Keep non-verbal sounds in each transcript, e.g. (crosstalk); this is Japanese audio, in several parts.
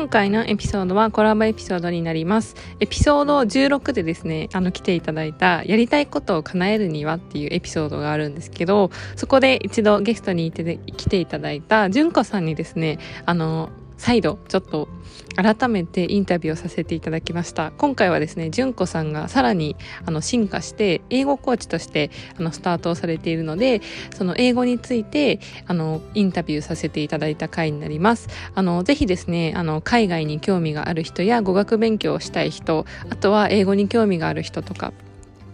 今回のエピソードはコラボエピソードになります。エピソード16でですね、あの来ていただいたやりたいことを叶えるにはっていうエピソードがあるんですけど、そこで一度ゲストに来ていただいた純子さんにですね、あの、再度ちょっと改めてインタビューをさせていただきました。今回はですね純子さんがさらにあの進化して英語コーチとしてあのスタートをされているのでその英語についてあのインタビューさせていただいた回になります。あのぜひですねあの海外に興味がある人や語学勉強をしたい人あとは英語に興味がある人とか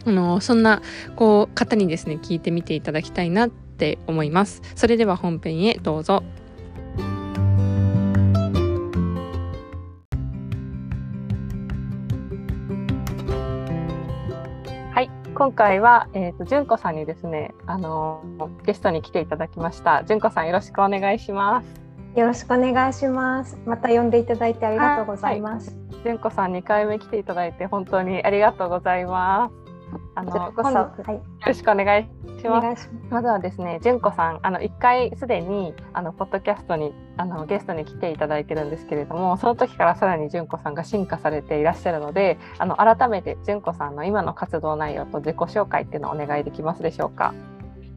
あのそんなこう方にですね聞いてみていただきたいなって思います。それでは本編へどうぞ。今回は、えっ、ー、と、純子さんにですね、あのゲストに来ていただきました。純子さん、よろしくお願いします。よろしくお願いします。また呼んでいただいてありがとうございます。純、子、さん、2回目来ていただいて、本当にありがとうございます。あの、はい、よろしくお願いします。まずはですね、純子さん、あの一回すでにあのポッドキャストにあのゲストに来ていただいてるんですけれども、その時からさらに純子さんが進化されていらっしゃるので、あの改めて純子さんの今の活動内容と自己紹介っていうのをお願いできますでしょうか？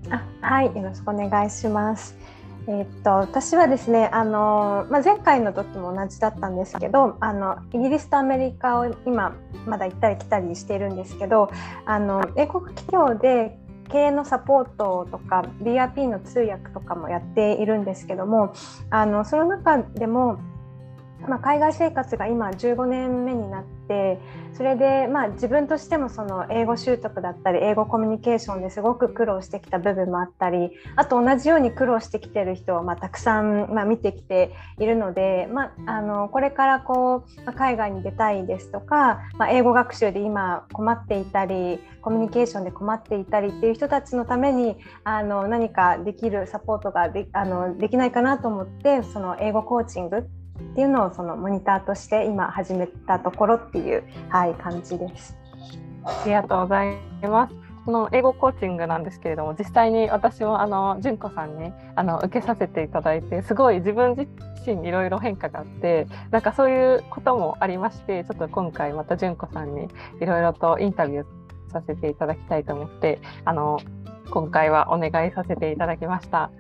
あ、はい、よろしくお願いします。えー、っと私はですねあの、まあ、前回の時も同じだったんですけどあのイギリスとアメリカを今まだ行ったり来たりしているんですけどあの英国企業で経営のサポートとか BRP の通訳とかもやっているんですけどもあのその中でもまあ、海外生活が今15年目になってそれでまあ自分としてもその英語習得だったり英語コミュニケーションですごく苦労してきた部分もあったりあと同じように苦労してきてる人をまあたくさんまあ見てきているので、まあ、あのこれからこう、ま、海外に出たいですとか、まあ、英語学習で今困っていたりコミュニケーションで困っていたりっていう人たちのためにあの何かできるサポートがであのできないかなと思ってその英語コーチングっていうのをそのモニターとして今始めたところっていう、はい、感じです。ありがとうございます。この英語コーチングなんですけれども実際に私もあの純子さんにあの受けさせていただいてすごい自分自身いろいろ変化があってなんかそういうこともありましてちょっと今回また純子さんにいろいろとインタビューさせていただきたいと思ってあの今回はお願いさせていただきました。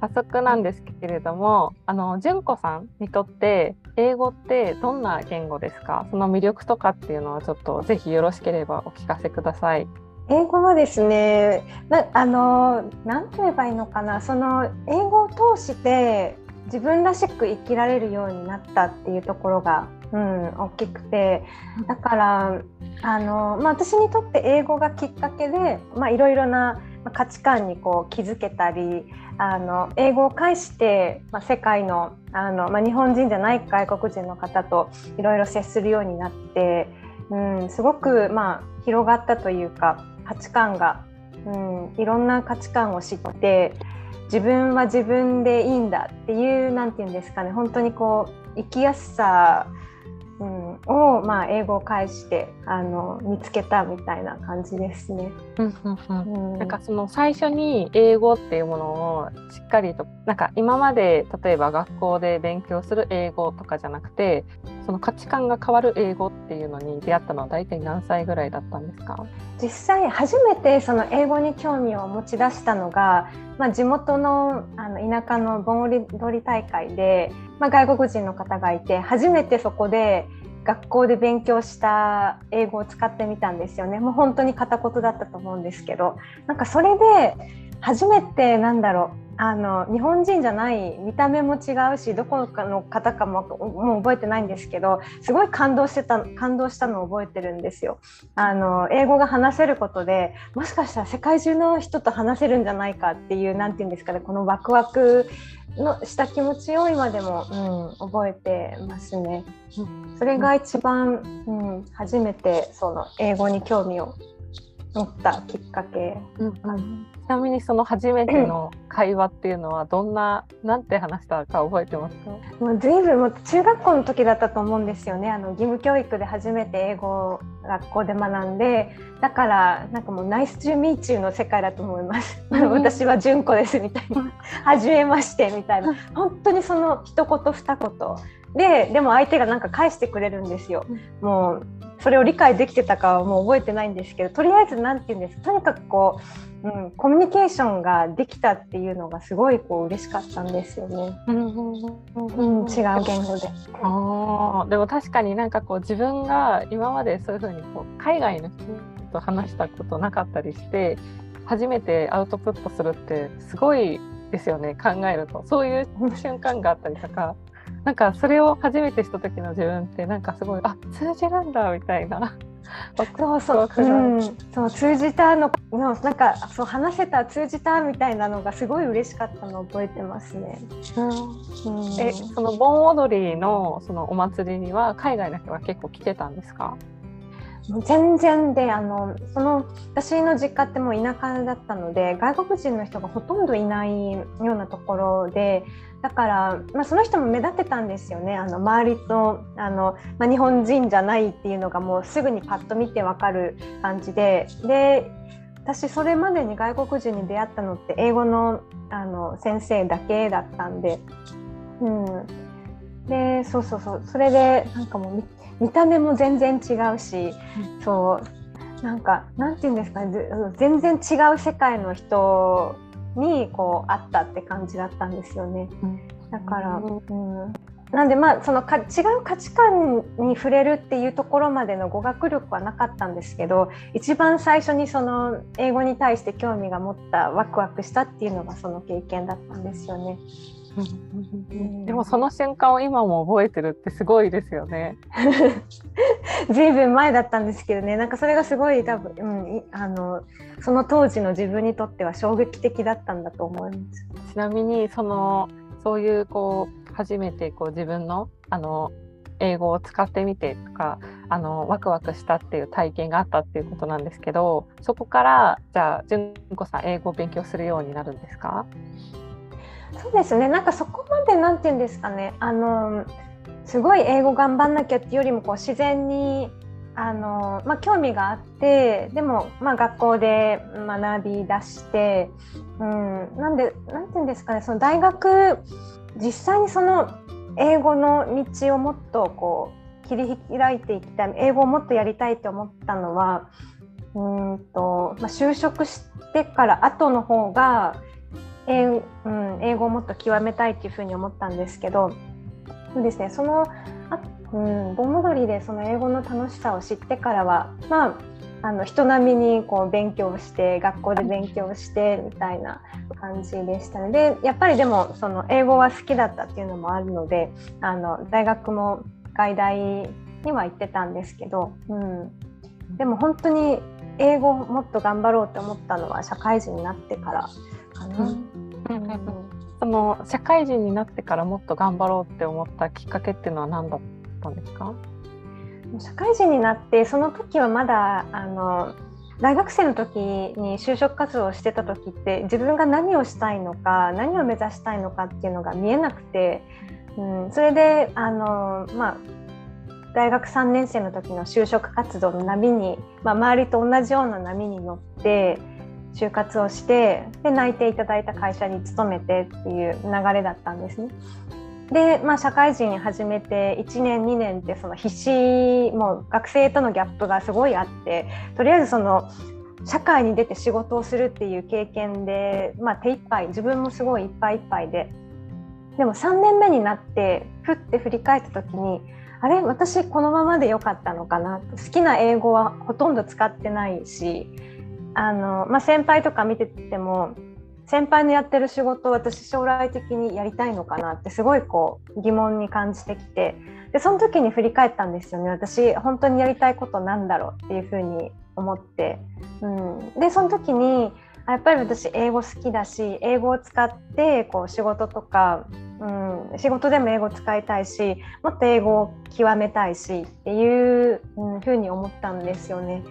早速なんですけれども、あの純子さんにとって英語ってどんな言語ですか？その魅力とかっていうのはちょっとぜひよろしければお聞かせください。英語はですね、なあの何と言えばいいのかな、その英語を通して自分らしく生きられるようになったっていうところが、うん、大きくてだからあの、まあ、私にとって英語がきっかけで、いろいろな価値観にこう気づけたりあの英語を介して、まあ、世界のあの、まあ、日本人じゃない外国人の方といろいろ接するようになって、うん、すごく、まあ、広がったというか価値観が、うん、いろんな価値観を知って自分は自分でいいんだっていう何て言うんですかね本当にこう生きやすさうん、を、まあ、英語を介してあの見つけたみたいな感じですね。なんかその最初に英語っていうものをしっかりとなんか今まで例えば学校で勉強する英語とかじゃなくてその価値観が変わる英語っていうのに出会ったのは大体何歳ぐらいだったんですか？実際初めてその英語に興味を持ち出したのが、まあ、地元のあの田舎の盆踊り大会でまあ、外国人の方がいて初めてそこで学校で勉強した英語を使ってみたんですよね。もう本当に片言だったと思うんですけど。なんかそれで初めてなんだろうあの日本人じゃない見た目も違うしどこかの方かももう覚えてないんですけどすごい感動してた感動したのを覚えてるんですよ。あの英語が話せることでもしかしたら世界中の人と話せるんじゃないかっていう何て言うんですかねこのワクワクのした気持ちを今でも、うん、覚えてますね。それが一番、うん、初めてその英語に興味を持ったきっかけ、うん、ちなみにその初めての会話っていうのはどんななんて話したか覚えてますか？(laughs) もう随分も中学校の時だったと思うんですよね。あの義務教育で初めて英語を学校で学んでだからなんかもうナイスチューミーチューの世界だと思います、うん、(laughs) 私は純子ですみたいな。(laughs) 初めましてみたいな。本当にその一言二言ででも相手がなんか返してくれるんですよ。もうそれを理解できてたかはもう覚えてないんですけどとりあえず何て言うんですとにかくこう、うん、コミュニケーションができたっていうのがすごいこう嬉しかったんですよね。うん、違う言語で。あでも確かになんかこう自分が今までそういうふうにこう海外の人と話したことなかったりして初めてアウトプットするってすごいですよね考えるとそういう瞬間があったりとかなんかそれを初めてした時の自分ってなんかすごいあ通じるんだみたいな。(laughs) そうそう、うん、そう通じたののなんかそう話せた通じたみたいなのがすごい嬉しかったのを覚えてますね。うん、うん、えその盆踊りのそのお祭りには海外の人が結構来てたんですか？全然であのその私の実家ってもう田舎だったので外国人の人がほとんどいないようなところでだから、まあ、その人も目立ってたんですよね。あの周りとあの、まあ、日本人じゃないっていうのがもうすぐにパッと見て分かる感じで。で私それまでに外国人に出会ったのって英語のあの先生だけだったんで、うん、でそうそうそう。それでなんかもう見た目も全然違うし、うん、そうなんかなんて言うんですかね全然違う世界の人にこうあったって感じだったんですよね。だから、うん、なんでまあそのか違う価値観に触れるっていうところまでの語学力はなかったんですけど一番最初にその英語に対して興味が持ったワクワクしたっていうのがその経験だったんですよね。でもその瞬間を今も覚えてるってすごいですよね。ずいぶん前だったんですけどねなんかそれがすごい多分、うん、あのその当時の自分にとっては衝撃的だったんだと思います。ちなみにそのそういうこう初めてこう自分のあの英語を使ってみてとかあのワクワクしたっていう体験があったっていうことなんですけどそこからじゃあ純子さん英語を勉強するようになるんですか？そうですね。なんかそこまでなんて言うんですかね。あのすごい英語頑張んなきゃっていうよりもこう自然にあの、まあ、興味があってでも、まあ、学校で学び出して、うん、なんでなんて言うんですかね。その大学実際にその英語の道をもっとこう切り開いていきたい英語をもっとやりたいって思ったのはうんと、まあ、就職してから後の方が英,、うん、英語をもっと極めたいっていうふうに思ったんですけどそうですねそのあ、うん、盆踊りでその英語の楽しさを知ってからはまああの人並みにこう勉強して学校で勉強してみたいな感じでしたね。でやっぱりでもその英語は好きだったっていうのもあるのであの大学も外大には行ってたんですけど、うん、でも本当に英語をもっと頑張ろうって思ったのは社会人になってからかな。うん。その社会人になってからもっと頑張ろうって思ったきっかけっていうのは何だったんですか？社会人になってその時はまだあの大学生の時に就職活動をしてた時って自分が何をしたいのか何を目指したいのかっていうのが見えなくて、うん、それであの、まあ、大学3年生の時の就職活動の波に、まあ、周りと同じような波に乗って就活をしてで内定いただいた会社に勤めてっていう流れだったんですね。で、まあ、社会人始めて1年2年ってその必死もう学生とのギャップがすごいあってとりあえずその社会に出て仕事をするっていう経験で、まあ、手一杯自分もすごいいっぱいいっぱいででも3年目になってふって振り返った時にあれ私このままでよかったのかな好きな英語はほとんど使ってないしあの、まあ、先輩とか見てても先輩のやってる仕事を私将来的にやりたいのかなってすごいこう疑問に感じてきてでその時に振り返ったんですよね。私本当にやりたいことなんだろうっていうふうに思って、うん、でその時にやっぱり私英語好きだし英語を使ってこう仕事とか、うん、仕事でも英語使いたいしもっと英語を極めたいしっていう、うん、ふうに思ったんですよね。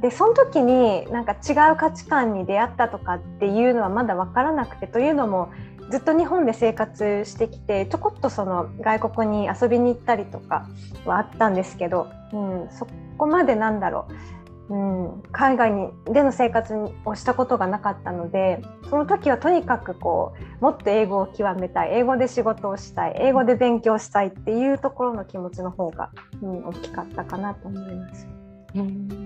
でその時になんか違う価値観に出会ったとかっていうのはまだ分からなくてというのもずっと日本で生活してきてちょこっとその外国に遊びに行ったりとかはあったんですけど、うん、そこまでなんだろううん、海外にでの生活をしたことがなかったのでその時はとにかくこうもっと英語を極めたい英語で仕事をしたい英語で勉強したいっていうところの気持ちの方が、うん、大きかったかなと思います。うん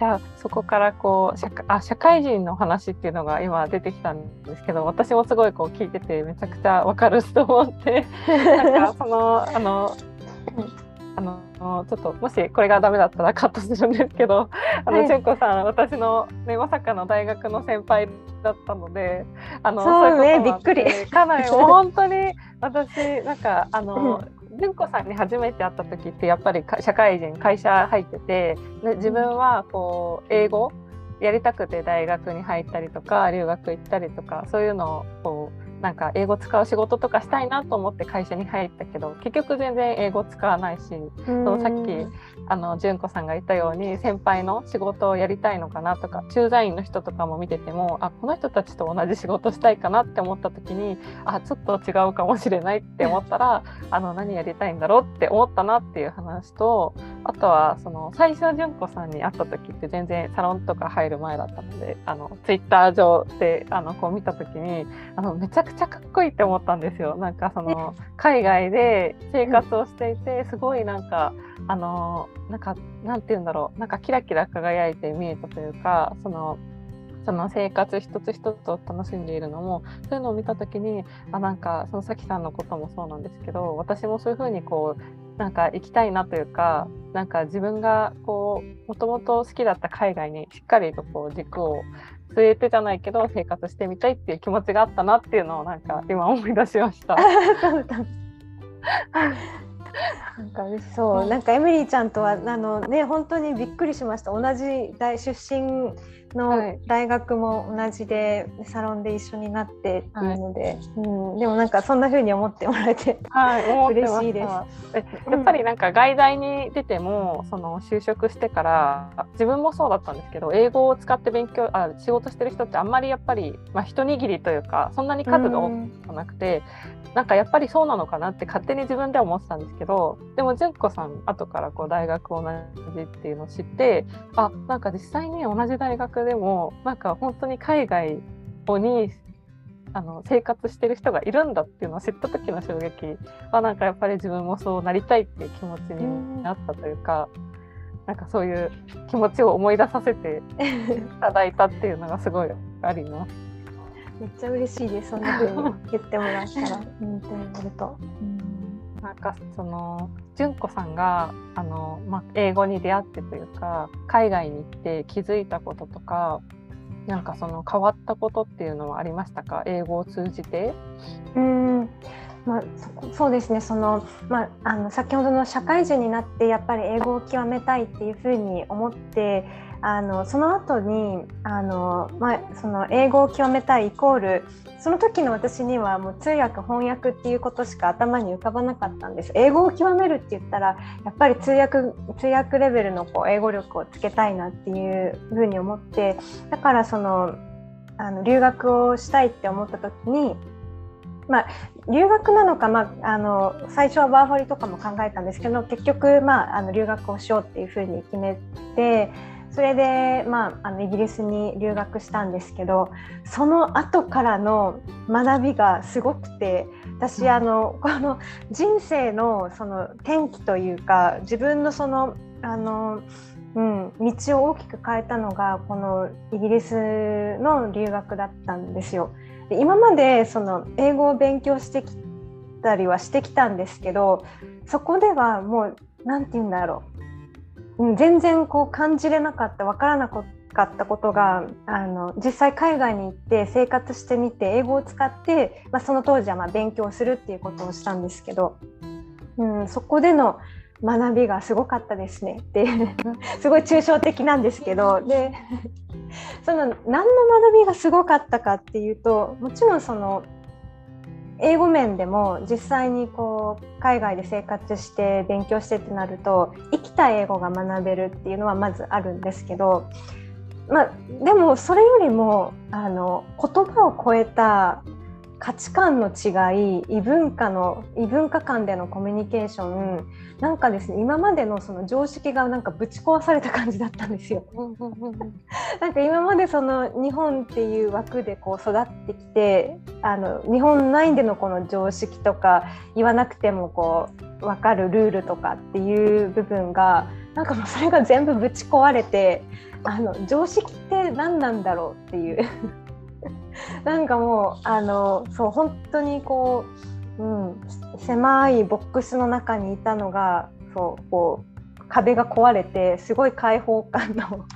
じゃあそこからこう社あ社会人の話っていうのが今出てきたんですけど私もすごいこう聞いててめちゃくちゃわかると思ってなんかその (laughs) あのあのちょっともしこれがダメだったらカットするんですけどあの、純子さん私の、ね、まさかの大学の先輩だったのであのそうねびっくり。かなり本当に私なんかあの、純子さん。に初めて会った時ってやっぱり社会人会社入ってて自分はこう英語やりたくて大学に入ったりとか留学行ったりとかそういうのをこうなんか英語使う仕事とかしたいなと思って会社に入ったけど結局全然英語使わないしそのさっきあの純子さんが言ったように先輩の仕事をやりたいのかなとか駐在員の人とかも見ててもあこの人たちと同じ仕事したいかなって思った時にあちょっと違うかもしれないって思ったら (laughs) あの何やりたいんだろうって思ったなっていう話とあとはその最初純子さんに会った時って全然サロンとか入る前だったのであのツイッター上であのこう見た時にあのめちゃくちゃかっこいいって思ったんですよ。なんかその海外で生活をしていてすごいなんかあのなんかなんて言うんだろう。なんかキラキラ輝いて見えたというかそのその生活一つ一つを楽しんでいるのもそういうのを見た時にあなんかそのさきさんのこともそうなんですけど私もそういうふうにこうなんか行きたいなというかなんか自分がこうもともと好きだった海外にしっかりとこう軸を据えてじゃないけど生活してみたいっていう気持ちがあったなっていうのをなんか今思い出しました。(laughs) なんか嬉しそう、なんかエミリーちゃんとはあのね本当にびっくりしました同じ大出身の大学も同じで、サロンで一緒になってっていうので、はい、うん、でもなんかそんな風に思ってもらえて、はい、嬉しいです。やっぱりなんか外大に出てもその就職してから自分もそうだったんですけど英語を使って勉強あ仕事してる人ってあんまりやっぱり、まあ、一握りというかそんなに数が多くなくて、ん、なんかやっぱりそうなのかなって勝手に自分では思ってたんですけどでも純子さん後からこう大学同じっていうのを知ってあなんか実際に同じ大学でもなんか本当に海外にあの生活してる人がいるんだっていうのを知った時の衝撃はなんかやっぱり自分もそうなりたいっていう気持ちになったというか。なんかそういう気持ちを思い出させていただいたっていうのがすごいあります。めっちゃ嬉しいです。そんな風に言ってもらったら、本当にると。なんかその純子さんがあの、まあ、英語に出会ってというか海外に行って気づいたこととかなんかその変わったことっていうのはありましたか？英語を通じて？うん。まあ、そうですね。その、まあ、あの先ほどの社会人になってやっぱり英語を極めたいっていうふうに思ってあのその後にあの、まあ、その英語を極めたいイコールその時の私にはもう通訳翻訳っていうことしか頭に浮かばなかったんです。英語を極めるって言ったらやっぱり通訳通訳レベルのこう英語力をつけたいなっていうふうに思ってだからそのあの留学をしたいって思った時にまあ、留学なのか、まあ、あの最初はワーホリとかも考えたんですけど結局、まあ、あの留学をしようっていうふうに決めてそれで、まあ、あのイギリスに留学したんですけどその後からの学びがすごくて私あのこの人生のその転機というか自分のそのあの、うん、道を大きく変えたのがこのイギリスの留学だったんですよ。で今までその英語を勉強してきたりはしてきたんですけどそこではもう何て言うんだろう全然こう感じれなかった分からなかったことがあの実際海外に行って生活してみて英語を使って、まあ、その当時はま勉強するっていうことをしたんですけど、うん、そこでの学びがすごかったですね。って (laughs) すごい抽象的なんですけどでその何の学びがすごかったかっていうともちろんその英語面でも実際にこう海外で生活して勉強してってなると生きた英語が学べるっていうのはまずあるんですけど、まあ、でもそれよりもあの言葉を超えた価値観の違い異文化の異文化間でのコミュニケーションなんかですね今までのその常識がなんかぶち壊された感じだったんですよ。なんか今までその日本っていう枠でこう育ってきてあの日本内でのこの常識とか言わなくてもこう分かるルールとかっていう部分がなんかもうそれが全部ぶち壊れてあの常識って何なんだろうっていうなんかもうあのそう本当にこう、うん、狭いボックスの中にいたのがそうこう壁が壊れてすごい開放感の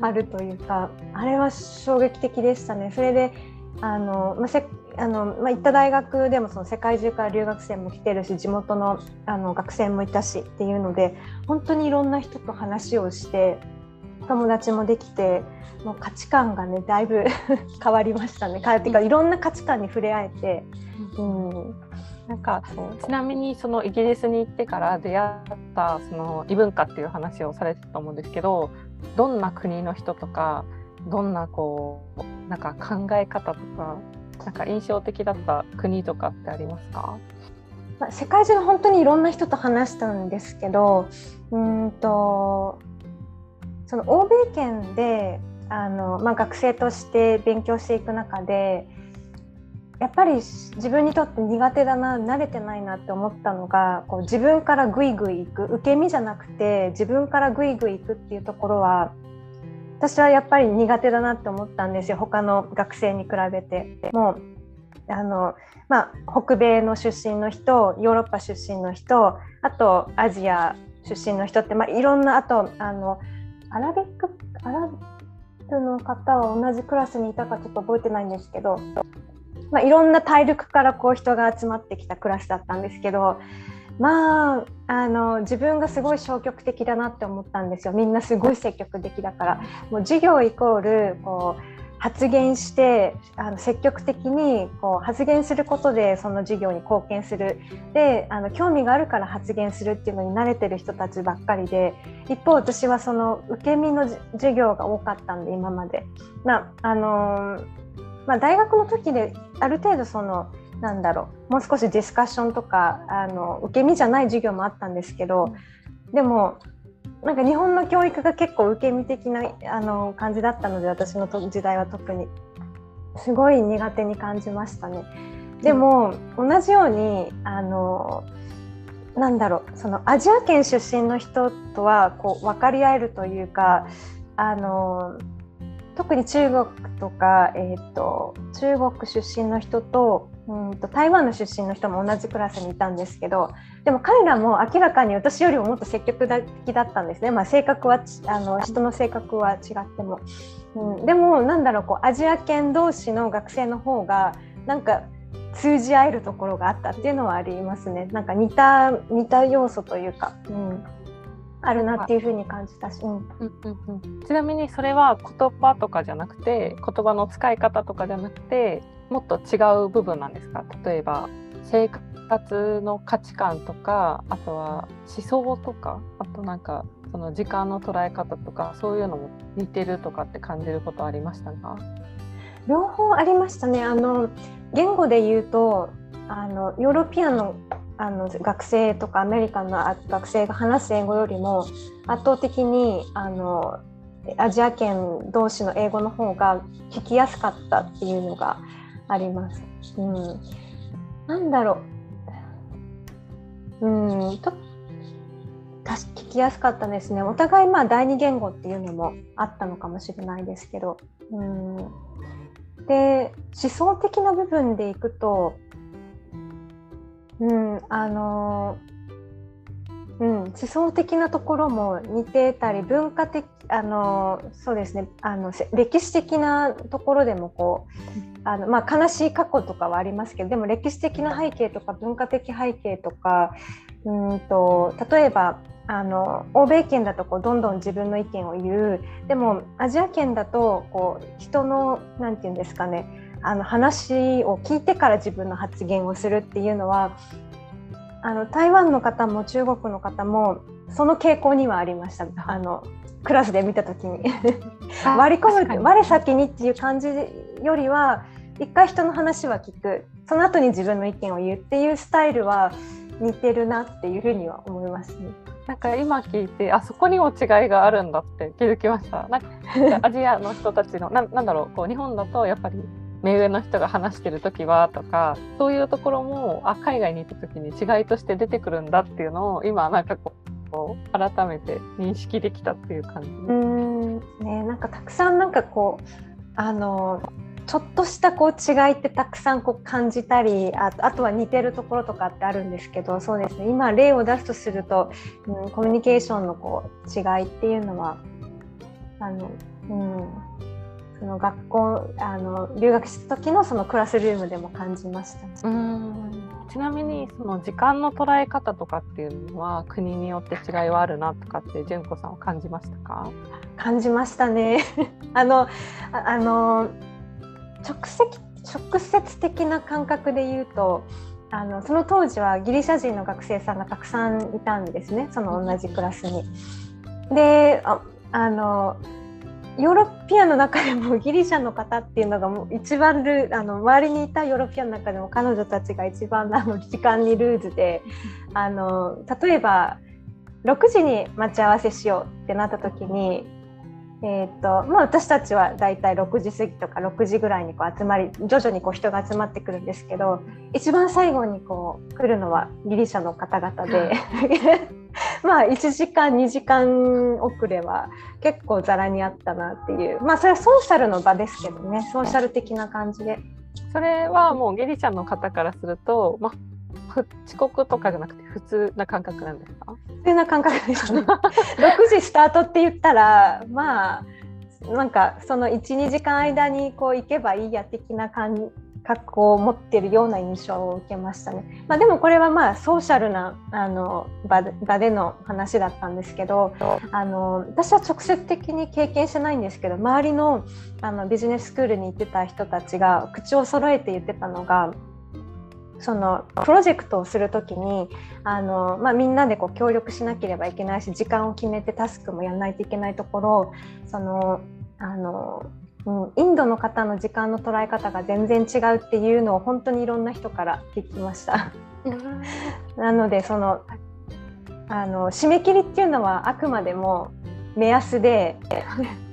あるというかあれは衝撃的でしたね。それであの、まあ、せあのまあ、行った大学でもその世界中から留学生も来てるし地元のあの学生もいたしっていうので本当にいろんな人と話をして友達もできてもう価値観がねだいぶ (laughs) 変わりましたね。かっていうかいろんな価値観に触れ合えて、うん、なんかちなみにそのイギリスに行ってから出会ったその異文化っていう話をされてたと思うんですけどどんな国の人とかどんなこうなんか考え方とかなんか印象的だった国とかってありますか？まあ、世界中の本当にいろんな人と話したんですけどうんとその欧米圏であの、まあ、学生として勉強していく中でやっぱり自分にとって苦手だな慣れてないなって思ったのがこう自分からグイグイ行く受け身じゃなくて自分からグイグイ行くっていうところは私はやっぱり苦手だなって思ったんですよ他の学生に比べて。もうあのまあ、北米の出身の人ヨーロッパ出身の人あとアジア出身の人って、まあ、いろんなあとあのアラビックアラブの方は同じクラスにいたかちょっと覚えてないんですけど、まあ、いろんな大陸からこう人が集まってきたクラスだったんですけどまああの自分がすごい消極的だなって思ったんですよ。みんなすごい積極的だから。もう授業イコールこう発言してあの積極的にこう発言することでその授業に貢献するであの興味があるから発言するっていうのに慣れてる人たちばっかりで一方私はその受け身の授業が多かったんで今まで。まああのまあ、大学の時である程度そのなんだろうもう少しディスカッションとかあの受け身じゃない授業もあったんですけどでもなんか日本の教育が結構受け身的なあの感じだったので私の時代は特にすごい苦手に感じましたね。でも、うん、同じようにあのなんだろうそのアジア圏出身の人とはこう分かり合えるというかあの特に中国とか、えーと、中国出身の人とうんと台湾の出身の人も同じクラスにいたんですけどでも彼らも明らかに私よりももっと積極的だったんですね、まあ、性格はあの人の性格は違っても、うん、でもなんだろうこうアジア圏同士の学生の方がなんか通じ合えるところがあったっていうのはありますね。なんか似た似た要素というか。うんあるなっていうふうに感じたし、うん。うんうんうん、ちなみにそれは言葉とかじゃなくて言葉の使い方とかじゃなくてもっと違う部分なんですか？例えば生活の価値観とかあとは思想とかあとなんかその時間の捉え方とかそういうのも似てるとかって感じることありましたか？両方ありましたね。あの言語で言うとあのヨーロピアンのあの学生とかアメリカの学生が話す英語よりも圧倒的にあのアジア圏同士の英語の方が聞きやすかったっていうのがあります。うん、なんだろう。うん、と聞きやすかったですね。お互いまあ第二言語っていうのもあったのかもしれないですけど。うん、で思想的な部分でいくとうん、あのうん、思想的なところも似てたり文化的あのそうですね。あの歴史的なところでもこうあの、まあ、悲しい過去とかはありますけどでも歴史的な背景とか文化的背景とかうんと例えばあの欧米圏だとこうどんどん自分の意見を言う。でもアジア圏だとこう人の何て言うんですかねあの話を聞いてから自分の発言をするっていうのはあの台湾の方も中国の方もその傾向にはありましたあのクラスで見た時に割り込む我先にっていう感じよりは一回人の話は聞くその後に自分の意見を言うっていうスタイルは似てるなっていうふうには思いますね。なんか今聞いてあそこにも違いがあるんだって気づきました。なんかアジアの人たちのななんだろうこう日本だとやっぱり目上の人が話してる時はとかそういうところもあ海外に行った時に違いとして出てくるんだっていうのを今なんかこう改めて認識できたっていう感じ。うん。ね。なんかたくさんなんかこうあのちょっとしたこう違いってたくさんこう感じたりああとは似てるところとかってあるんですけどそうですね。今例を出すとすると、うん、コミュニケーションのこう違いっていうのはあの、うん、その学校あの留学した時のそのクラスルームでも感じました、うん。ちなみにその時間の捉え方とかっていうのは国によって違いはあるなとかって純子さんは感じましたか？感じましたね。(laughs) あのあの直接直接的な感覚で言うとあのその当時はギリシャ人の学生さんがたくさんいたんですね。その同じクラスに。でああのヨーロピアの中でもギリシャの方っていうのがもう一番ルあの周りにいたヨーロピアの中でも彼女たちが一番あの時間にルーズであの例えば6時に待ち合わせしようってなった時にえーとまあ、私たちはだいたい6時過ぎとか6時ぐらいにこう集まり徐々にこう人が集まってくるんですけど一番最後にこう来るのはギリシャの方々で (laughs) まあ1時間2時間遅れは結構ざらにあったなっていうまあそれはソーシャルの場ですけどねソーシャル的な感じで。それはもうギリシャの方からすると、まあ、遅刻とかじゃなくて普通な感覚なんですか？普通な感覚ですね。(laughs) 6時スタートって言ったらまあなんかその12時間間にこう行けばいいや的な感覚を持ってるような印象を受けましたね。まあ、でもこれはまあソーシャルなあの場場での話だったんですけどあの私は直接的に経験してないんですけど周りのあのビジネススクールに行ってた人たちが口を揃えて言ってたのがそのプロジェクトをする時にあの、まあ、みんなでこう協力しなければいけないし時間を決めてタスクもやらないといけないところそのあの、うん、インドの方の時間の捉え方が全然違うっていうのを本当にいろんな人から聞きました。(laughs) なのでそのあの締め切りっていうのはあくまでも目安で (laughs)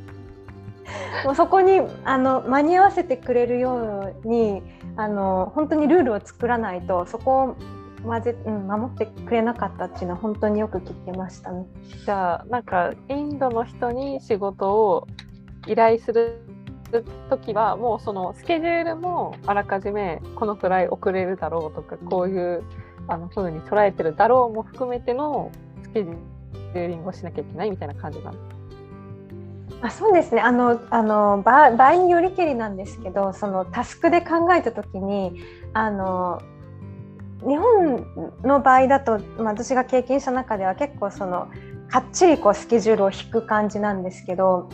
もうそこにあの間に合わせてくれるようにあの本当にルールを作らないとそこを混ぜ、うん、守ってくれなかったっていうのは本当によく聞きましたね。じゃあなんかインドの人に仕事を依頼する時はもうそのスケジュールもあらかじめこのくらい遅れるだろうとかこういうあの風に捉えてるだろうも含めてのスケジューリングをしなきゃいけないみたいな感じなんですあそうですね。あのあの場場合によりけりなんですけどそのタスクで考えた時にあの日本の場合だと、まあ、私が経験した中では結構そのかっちりこうスケジュールを引く感じなんですけど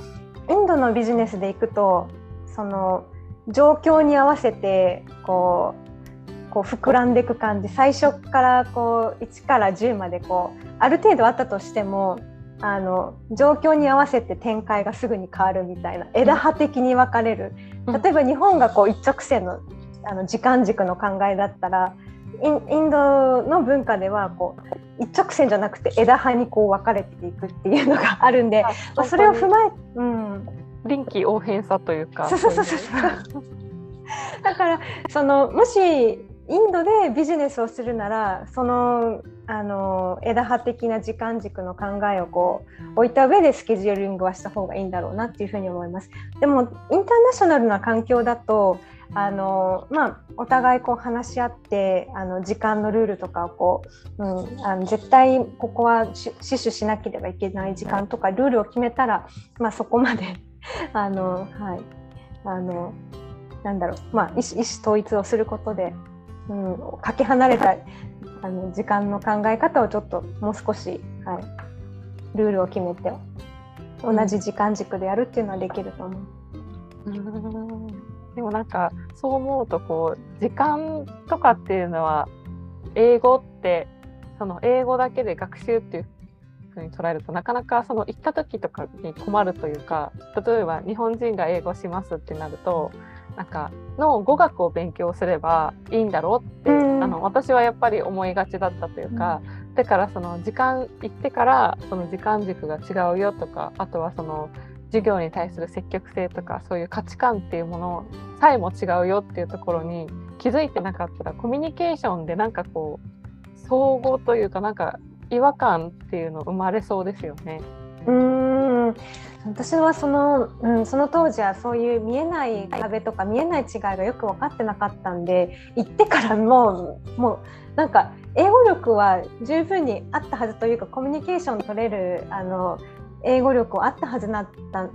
インドのビジネスで行くとその状況に合わせてこうこう膨らんでいく感じ。最初からこう1から10までこうある程度あったとしてもあの状況に合わせて展開がすぐに変わるみたいな枝葉的に分かれる、例えば日本がこう一直線のあの時間軸の考えだったらインドの文化ではこう一直線じゃなくて枝葉にこう分かれていくっていうのがあるんで、まあ、それを踏まえ、うん、臨機応変さというか。そうそうそうそう。だからそのもしインドでビジネスをするならそのあの枝葉的な時間軸の考えをこう置いた上でスケジューリングはした方がいいんだろうなっていうふうに思います。でもインターナショナルな環境だとあのまあ、お互いこう話し合ってあの時間のルールとかをこう、うん、あの絶対ここは死守しなければいけない時間とかルールを決めたら、まあ、そこまで (laughs) あの、はい、あのなんだろう、まあ、意思意思統一をすることでうん、かけ離れたあの時間の考え方をちょっともう少し、はい、ルールを決めて同じ時間軸でやるっていうのはできると思う。うんでもなんかそう思うとこう時間とかっていうのは英語ってその英語だけで学習っていうふうに捉えるとなかなかその行った時とかに困るというか例えば日本人が英語しますってなるとなんかの語学を勉強すればいいんだろうって、うん、あの私はやっぱり思いがちだったというか、うん、だからその時間行ってからその時間軸が違うよとかあとはその授業に対する積極性とかそういう価値観っていうものさえも違うよっていうところに気づいてなかったらコミュニケーションでなんかこう総合というかなんか違和感っていうの生まれそうですよね。うん私はその,、うん、その当時はそういう見えない壁とか見えない違いがよく分かってなかったんで行ってからもうもうなんか英語力は十分にあったはずというかコミュニケーション取れるあの英語力はあったはずなった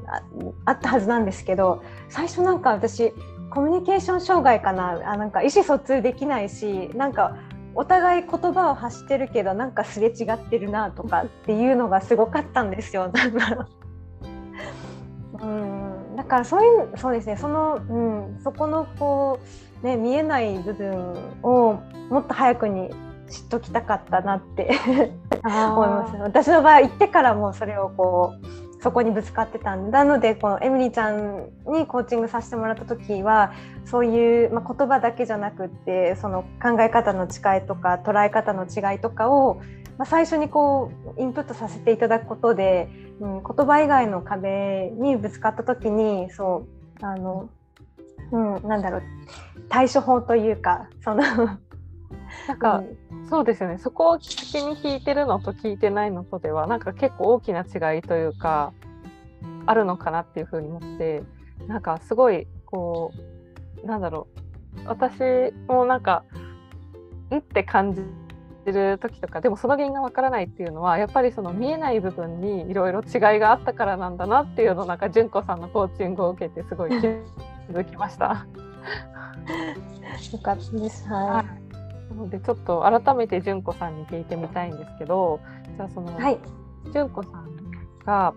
あったはずなんですけど最初なんか私コミュニケーション障害かなあなんか意思疎通できないしなんかお互い言葉を発してるけどなんかすれ違ってるなとかっていうのがすごかったんですよ。うんだからそういうそうですねその、うん、そこのこう、ね、見えない部分をもっと早くに知っときたかったなって (laughs) 思います私の場合行ってからもそれをこうそこにぶつかってたんだのでこのエミリーちゃんにコーチングさせてもらった時はそういう、まあ、言葉だけじゃなくってその考え方の違いとか捉え方の違いとかを、まあ、最初にこうインプットさせていただくことで、うん、言葉以外の壁にぶつかった時にそうあの、うん、なんだろう対処法というかそのなんか、うん、そうですよね。そこを先に聞いてるのと聞いてないのとではなんか結構大きな違いというかあるのかなっていうふうに思ってなんかすごいこうなんだろう。私もなんかん？って感じる時とかでもその原因がわからないっていうのはやっぱりその見えない部分にいろいろ違いがあったからなんだなっていうのをなんか純子さんのコーチングを受けてすごい気づきました。(laughs) よかったです。はい。なのでちょっと改めて純子さんに聞いてみたいんですけどじゃあその、はい、純子さんが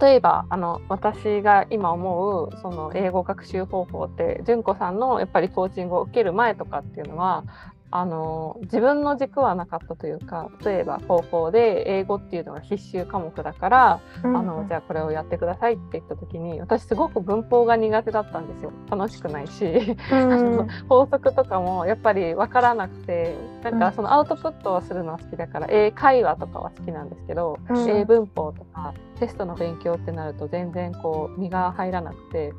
例えばあの私が今思うその英語学習方法って純子さんのやっぱりコーチングを受ける前とかっていうのはあの自分の軸はなかったというか例えば高校で英語っていうのが必修科目だから、うん、あのじゃあこれをやってくださいって言った時に私すごく文法が苦手だったんですよ。楽しくないし、うん、(laughs) 法則とかもやっぱり分からなくてなんかそのアウトプットをするのは好きだから、英会話とかは好きなんですけど、うん、英文法とかテストの勉強ってなると全然こう身が入らなくて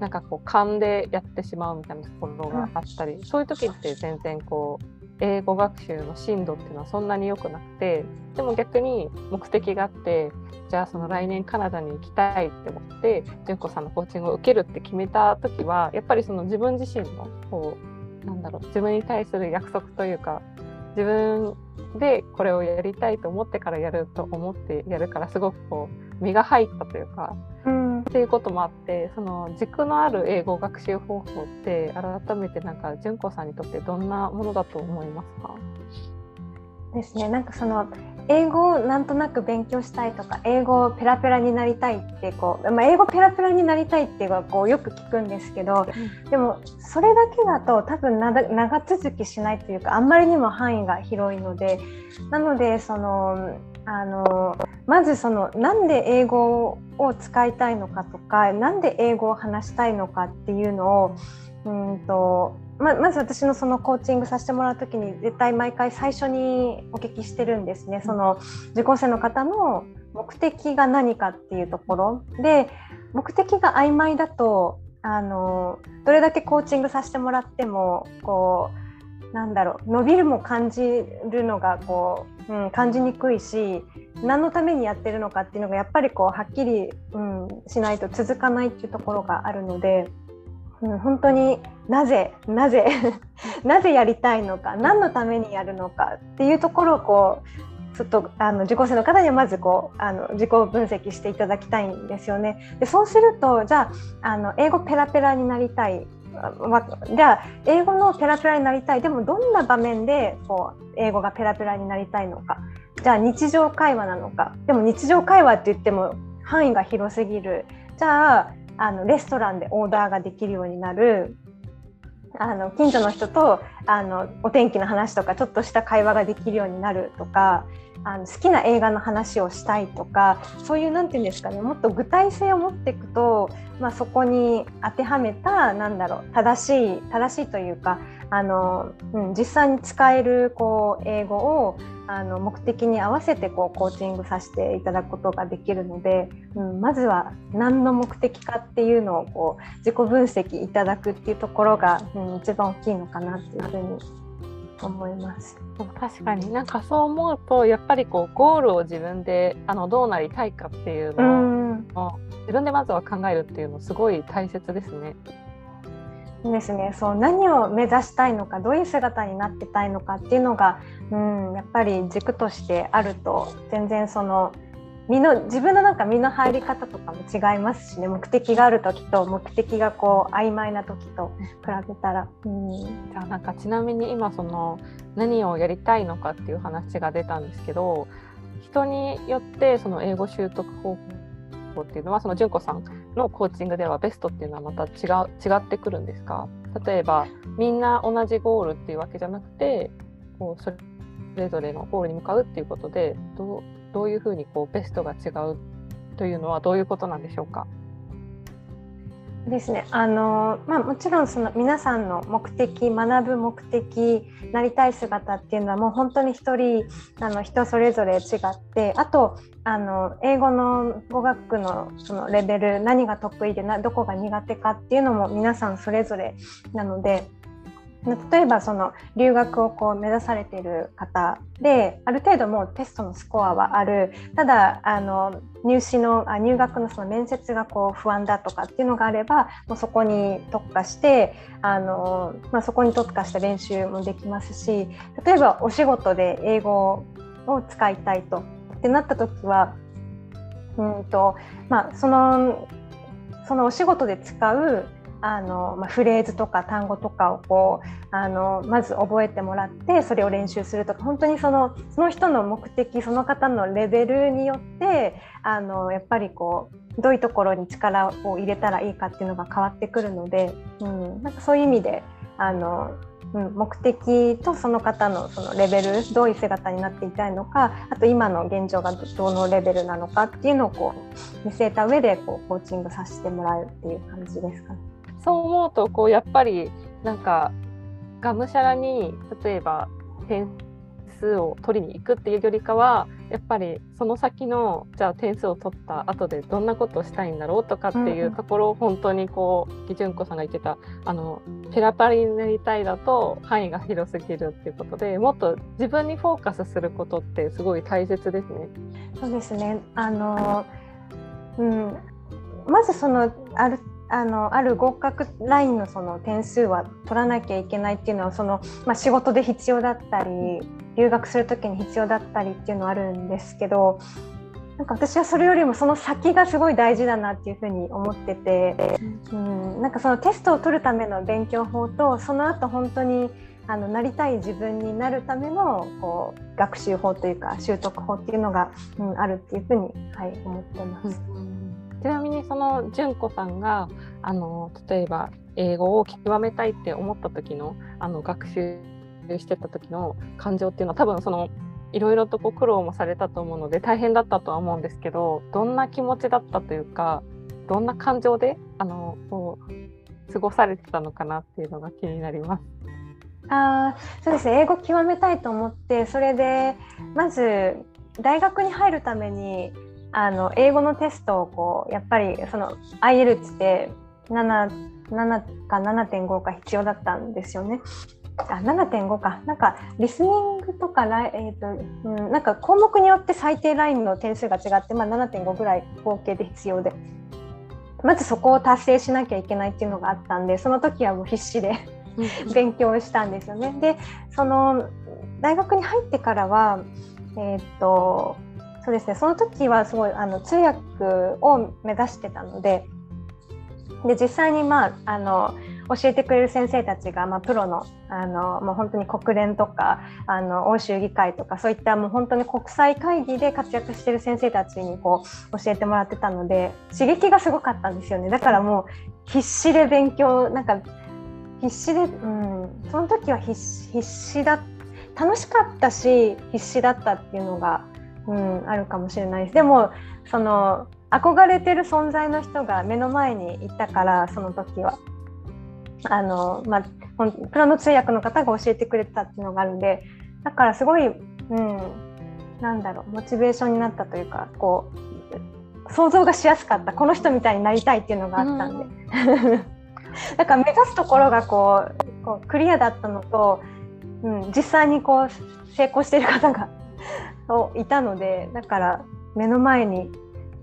なんかこう勘でやってしまうみたいなところがあったり、そういう時って全然こう英語学習の進度っていうのはそんなに良くなくてでも逆に目的があってじゃあその来年カナダに行きたいって思って純子さんのコーチングを受けるって決めた時はやっぱりその自分自身のこうなんだろう自分に対する約束というか自分でこれをやりたいと思ってからやると思ってやるからすごくこう身が入ったというかっていうこともあってその軸のある英語学習方法って改めてなんか純子さんにとってどんなものだと思いますか？ですね。なんかその英語をなんとなく勉強したいとか英語ペラペラになりたいってこう、まあ、英語ペラペラになりたいっていうのはこうよく聞くんですけど、うん、でもそれだけだと多分長続きしないというかあんまりにも範囲が広いのでなのでそのあのまずそのなんで英語を使いたいのかとかなんで英語を話したいのかっていうのをうんとままず私のそのコーチングさせてもらう時に絶対毎回最初にお聞きしてるんですね。その受講生の方の目的が何かっていうところ。で目的が曖昧だとあのどれだけコーチングさせてもらってもこうなんだろう伸びるも感じるのがこう、うん、感じにくいし何のためにやってるのかっていうのがやっぱりこうはっきり、うん、しないと続かないっていうところがあるので、うん、本当になぜなぜ (laughs) なぜやりたいのか何のためにやるのかっていうところをこうちょっとあの受講生の方にはまずこうあの自己分析していただきたいんですよね。でそうするとじゃああの英語ペラペラになりたいじゃあ英語のペラペラになりたい。でもどんな場面でこう英語がペラペラになりたいのか。じゃあ日常会話なのか。でも日常会話って言っても範囲が広すぎる。じゃああのレストランでオーダーができるようになる。あの近所の人とあのお天気の話とかちょっとした会話ができるようになるとか。あの好きな映画の話をしたいとかそういう何て言うんですかねもっと具体性を持っていくと、まあ、そこに当てはめたなんだろう正しい正しいというかあの、うん、実際に使えるこう英語をあの目的に合わせてこうコーチングさせていただくことができるので、うん、まずは何の目的かっていうのをこう自己分析いただくっていうところが、うん、一番大きいのかなっていうふうに思います。確かに。なんかそう思うとやっぱりこうゴールを自分であのどうなりたいかっていうのを、自分でまずは考えるっていうのすごい大切ですね。ですね。そう何を目指したいのかどういう姿になってたいのかっていうのが、うん、やっぱり軸としてあると全然その身の自分のなんか身の入り方とかも違いますしね。目的がある時と目的がこう曖昧な時と比べたら。うん、じゃあなんかちなみに今その何をやりたいのかっていう話が出たんですけど人によってその英語習得方法っていうのはその純子さんのコーチングではベストっていうのはまた違う違ってくるんですか？例えばみんな同じゴールっていうわけじゃなくてこうそれぞれのゴールに向かうっていうことでどうどういうふうにこうベストが違うというのはどういうことなんでしょうか？ですね。あの、まあ、もちろんその皆さんの目的学ぶ目的なりたい姿っていうのはもう本当に一人あの人それぞれ違ってあとあの英語の語学のそのレベル何が得意でなどこが苦手かっていうのも皆さんそれぞれなので例えばその留学をこう目指されている方である程度もうテストのスコアはある。ただあの入試のあ入学のその面接がこう不安だとかっていうのがあればもうそこに特化してあの、まあ、そこに特化した練習もできますし例えばお仕事で英語を使いたいとってなった時はうんと、まあ、そのそのお仕事で使うあの、まあ、フレーズとか単語とかをこうあのまず覚えてもらってそれを練習するとか本当にそのその人の目的その方のレベルによってあのやっぱりこうどういうところに力を入れたらいいかっていうのが変わってくるので、うん、なんかそういう意味であのうん、目的とその方のそのレベルどういう姿になっていたいのかあと今の現状がどのレベルなのかっていうのをこう見据えた上でこうコーチングさせてもらうっていう感じですかね。そう思うとこうやっぱりなんかがむしゃらに例えば点数を取りに行くっていうよりかはやっぱりその先のじゃあ点数を取った後でどんなことをしたいんだろうとかっていうところを本当にこう義純子さんが言ってたあのペラパリになりたいだと範囲が広すぎるっていうことでもっと自分にフォーカスすることってすごい大切ですね。そうですね。あの、うん、まずそのあるあのある合格ラインのその点数は取らなきゃいけないっていうのはその、まあ、仕事で必要だったり留学する時に必要だったりっていうのはあるんですけどなんか私はそれよりもその先がすごい大事だなっていうふうに思ってて、うん、なんかそのテストを取るための勉強法とその後本当にあのなりたい自分になるためのこう学習法というか習得法っていうのが、うん、あるっていうふうに、はい、思ってます。うんちなみにその純子さんがあの例えば英語を極めたいって思った時のあの学習してた時の感情っていうのは多分そのいろいろとこう苦労もされたと思うので大変だったとは思うんですけどどんな気持ちだったというかどんな感情であのこう過ごされてたのかなっていうのが気になります。あそうですね英語極めたいと思ってそれでまず大学に入るためにあの英語のテストをこうやっぱりその IELTS って7 7か7.5か必要だったんですよね。あ7.5かなんかリスニングとかえーとうん、なんか項目によって最低ラインの点数が違って、まあ、7.5ぐらい合計で必要でまずそこを達成しなきゃいけないっていうのがあったんでその時はもう必死で勉強したんですよね。でその大学に入ってからはえっ、ー、とそうですね。その時はすごいあの通訳を目指してたのでで実際に、まあ、あの教えてくれる先生たちが、まあ、プロのあのもう本当に国連とかあの欧州議会とかそういったもう本当に国際会議で活躍してる先生たちにこう教えてもらってたので刺激がすごかったんですよね。だからもう必死で勉強なんか必死で、うん、その時は必死だ楽しかったし必死だったっていうのがうん、あるかもしれないです。でもその憧れてる存在の人が目の前にいたからその時はあの、まあ、プロの通訳の方が教えてくれたっていうのがあるんでだからすごい、うん、なんだろうモチベーションになったというかこう想像がしやすかったこの人みたいになりたいっていうのがあったんで、うん、だから目指すところがこうこうクリアだったのと、うん、実際にこう成功している方がいたのでだから目の前に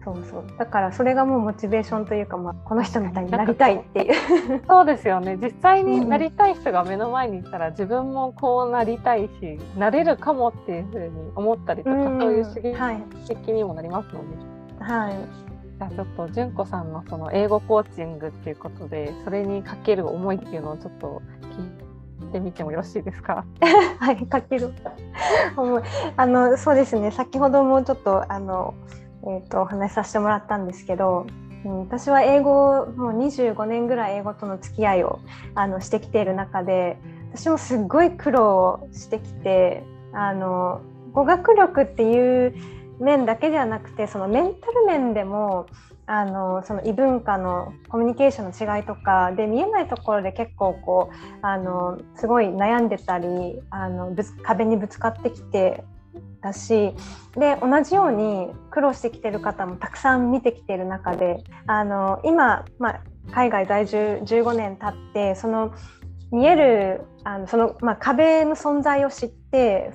そうそう。だからそれがもうモチベーションというか、まあ、この人みたいになりたいっていう。(laughs) そうですよね。実際になりたい人が目の前にいたら、自分もこうなりたいしなれるかもっていうふうに思ったりとか、うん、そういう刺激にもなりますので、はい、じゃあちょっと純子さんのその英語コーチングっていうことでそれにかける思いっていうのをちょっと聞いてみてもよろしいですか？(laughs) はいかける。あのそうですね。先ほどもちょっとあのえーと、お話しさせてもらったんですけど、私は英語もう25年ぐらい英語との付き合いをあのしてきている中で私もすっごい苦労してきてあの語学力っていう面だけではなくてそのメンタル面でもあのその異文化のコミュニケーションの違いとかで見えないところで結構こうあのすごい悩んでたりあの壁にぶつかってきてだしで同じように苦労してきてる方もたくさん見てきてる中であの今、まあ、海外在住15年経ってその見えるあのその、まあ、壁の存在を知って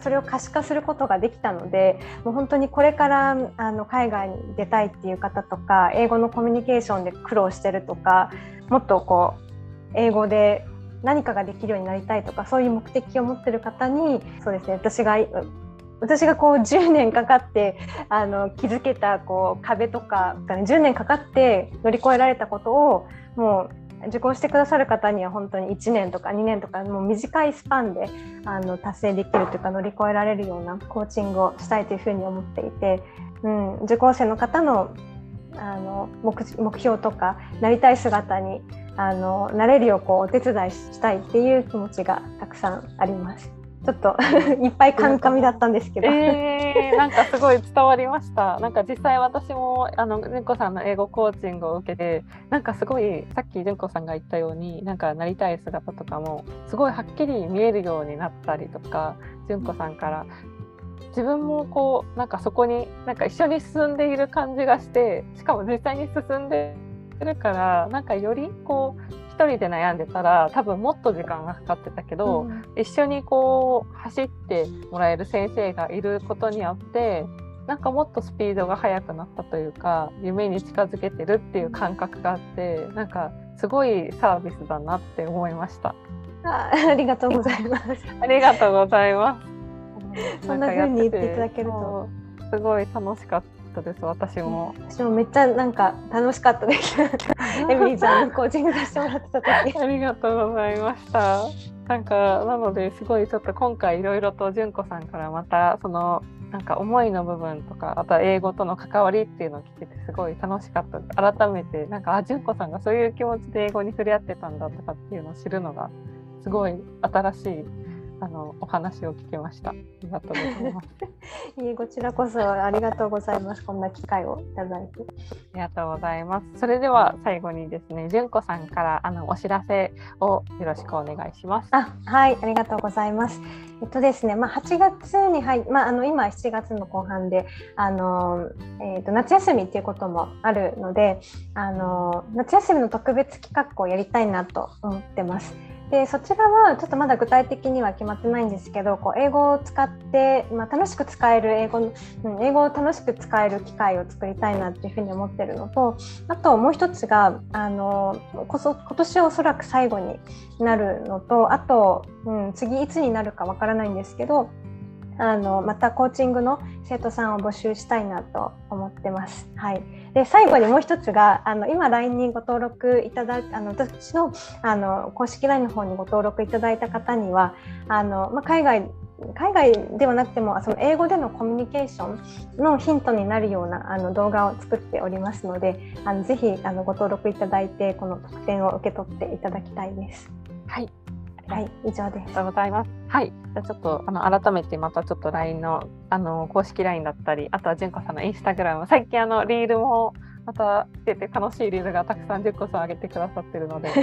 それを可視化することができたのでもう本当にこれからあの海外に出たいっていう方とか英語のコミュニケーションで苦労してるとかもっとこう英語で何かができるようになりたいとかそういう目的を持ってる方にそうですね私が私がこう10年かかってあの築けたこう壁とか10年かかって乗り越えられたことをもう受講してくださる方には本当に1年とか2年とかもう短いスパンであの達成できるというか乗り越えられるようなコーチングをしたいというふうに思っていて、うん、受講生の方のあの目標とかなりたい姿にあのなれるようこうお手伝いしたいっていう気持ちがたくさんあります。ちょっと (laughs) いっぱいカンカミだったんですけど、えー、なんかすごい伝わりました。(laughs) なんか実際私もあの純子さんの英語コーチングを受けてなんかすごいさっき純子さんが言ったようになんかなりたい姿とかもすごいはっきり見えるようになったりとか純子さんから。自分もこうなんかそこになんか一緒に進んでいる感じがしてしかも実際に進んでるからなんかよりこう1人で悩んでたら多分もっと時間がかかってたけど、うん、一緒にこう走ってもらえる先生がいることによってなんかもっとスピードが速くなったというか夢に近づけてるっていう感覚があってなんかすごいサービスだなって思いました。あ (laughs) ありがとうございます。(laughs) ありがとうございます。(laughs) そんな風に言っていただけるとすごい楽しかった。ったです私も。私もめっちゃなんか楽しかったです。(laughs) エミリーちゃんのコーチングさせてもらってた時。ありがとうございました。なんかなのですごいちょっと今回いろいろと純子さんからまたそのなんか思いの部分とかあとは英語との関わりっていうのを聞けてすごい楽しかった。改めてなんかあ純子さんがそういう気持ちで英語に触れ合ってたんだとかっていうのを知るのがすごい新しいあのお話を聞きました。ありがとうございます。(laughs) いえこちらこそありがとうございます。こんな機会をいただいて。ありがとうございます。それでは最後にですね、純子さんからあのお知らせをよろしくお願いします。あ、はい、ありがとうございます。えっとですね、まあ8月に入まああの今7月の後半であのえっ、と夏休みっていうこともあるので、あの夏休みの特別企画をやりたいなと思ってます。でそちらはちょっとまだ具体的には決まってないんですけどこう英語を使って、まあ、楽しく使える英語、うん、英語を楽しく使える機会を作りたいなっていうふうに思ってるのとあともう一つがあのこそ今年おそらく最後になるのとあと、うん、次いつになるかわからないんですけどあのまたコーチングの生徒さんを募集したいなと思ってます。はい、で最後にもう一つがあの今 LINE にご登録いただあの私のあの公式 LINE の方にご登録いただいた方にはあの、まあ、海外海外ではなくてもその英語でのコミュニケーションのヒントになるようなあの動画を作っておりますのであのぜひあのご登録いただいてこの特典を受け取っていただきたいです。はいはい、以上です。ありがとうございます。はい、じゃあちょっとあの改めてまたちょっと LINE のあの公式 LINE だったり、あとは純子さんのインスタグラム、最近あのリールもまた出て楽しいリールがたくさん純子さん上げてくださってるので。(laughs)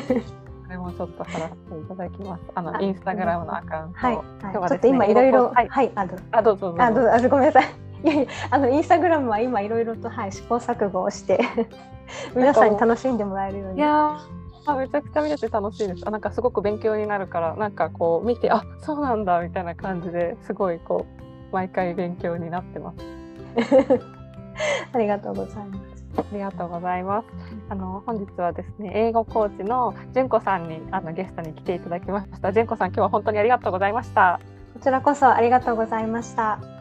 それもちょっと話していただきます。あのインスタグラムのアカウント。はい。今日は、ね、ちょっと今いろいろはい、はい、あどあどうぞあどうぞあごめんなさい。いやいやあのインスタグラムは今いろいろとはい試行錯誤をして皆さんに楽しんでもらえるように。いやあめちゃくちゃ見れて楽しいです。あなんかすごく勉強になるからなんかこう見てあそうなんだみたいな感じですごいこう毎回勉強になってます。(laughs) ありがとうございます。ありがとうございます。あの本日はですね英語コーチの純子さんにあのゲストに来ていただきました。純子さん今日は本当にありがとうございました。こちらこそありがとうございました。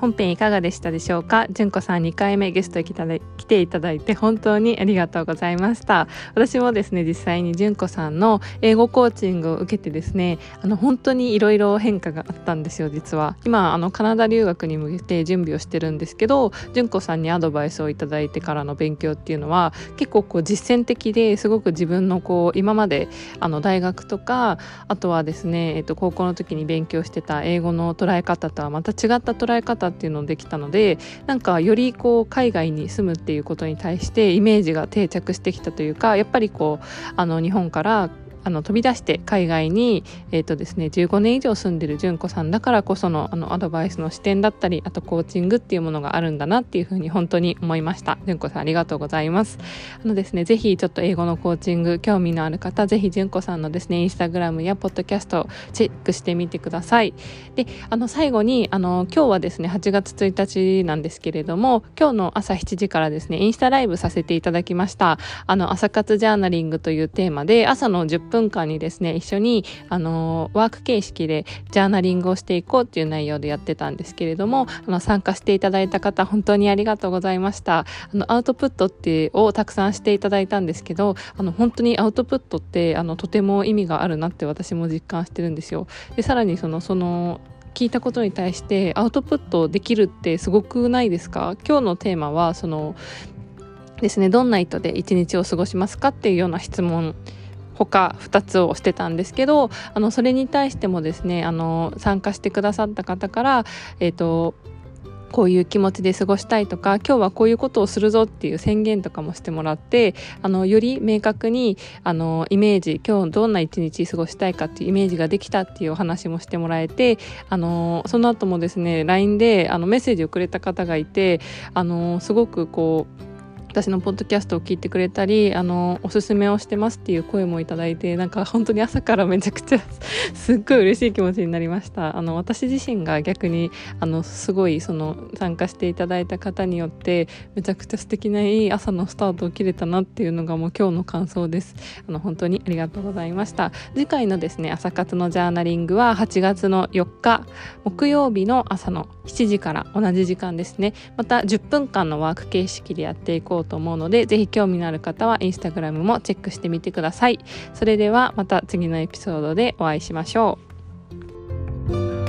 本編いかがでしたでしょうか？純子さん2回目ゲストに来ていただいて本当にありがとうございました。私もですね実際に純子さんの英語コーチングを受けてですねあの本当にいろいろ変化があったんですよ実は。今あのカナダ留学に向けて準備をしてるんですけど純子さんにアドバイスをいただいてからの勉強っていうのは結構こう実践的ですごく自分のこう今まであの大学とかあとはですね、えっと、高校の時に勉強してた英語の捉え方とはまた違った捉え方っていうのできたのでなんかよりこう海外に住むっていうことに対してイメージが定着してきたというかやっぱりこうあの日本からあの飛び出して海外に、えーとですね、15年以上住んでる純子さんだからこそのあのアドバイスの視点だったりあとコーチングっていうものがあるんだなっていうふうに本当に思いました。純子さんありがとうございます。あのですねぜひちょっと英語のコーチング興味のある方ぜひ純子さんのですねインスタグラムやポッドキャストチェックしてみてください。であの最後にあの今日はですね8月1日なんですけれども今日の朝7時からですねインスタライブさせていただきました。あの朝活ジャーナリングというテーマで朝の10分間にですね一緒にあのワーク形式でジャーナリングをしていこうっていう内容でやってたんですけれどもあの参加していただいた方本当にありがとうございました。あのアウトプットってをたくさんしていただいたんですけどあの本当にアウトプットってあのとても意味があるなって私も実感してるんですよ。でさらにそのその聞いたことに対してアウトプットできるってすごくないですか？今日のテーマはそのですねどんな意図で一日を過ごしますかっていうような質問他2つをしてたんですけどあのそれに対してもですねあの参加してくださった方から、えーとこういう気持ちで過ごしたいとか今日はこういうことをするぞっていう宣言とかもしてもらってあのより明確にあのイメージ今日どんな一日過ごしたいかっていうイメージができたっていうお話もしてもらえてあのその後もですね LINE であのメッセージをくれた方がいてあのすごくこう私のポッドキャストを聞いてくれたりあのおすすめをしてますっていう声もいただいてなんか本当に朝からめちゃくちゃ (laughs) すっごい嬉しい気持ちになりました。あの私自身が逆にあのすごいその参加していただいた方によってめちゃくちゃ素敵ないい朝のスタートを切れたなっていうのがもう今日の感想です。あの本当にありがとうございました。次回のですね朝活のジャーナリングは8月の4日木曜日の朝の7時から同じ時間ですね。また10分間のワーク形式でやっていこううと思うので、ぜひ興味のある方は instagram もチェックしてみてください。それではまた次のエピソードでお会いしましょう。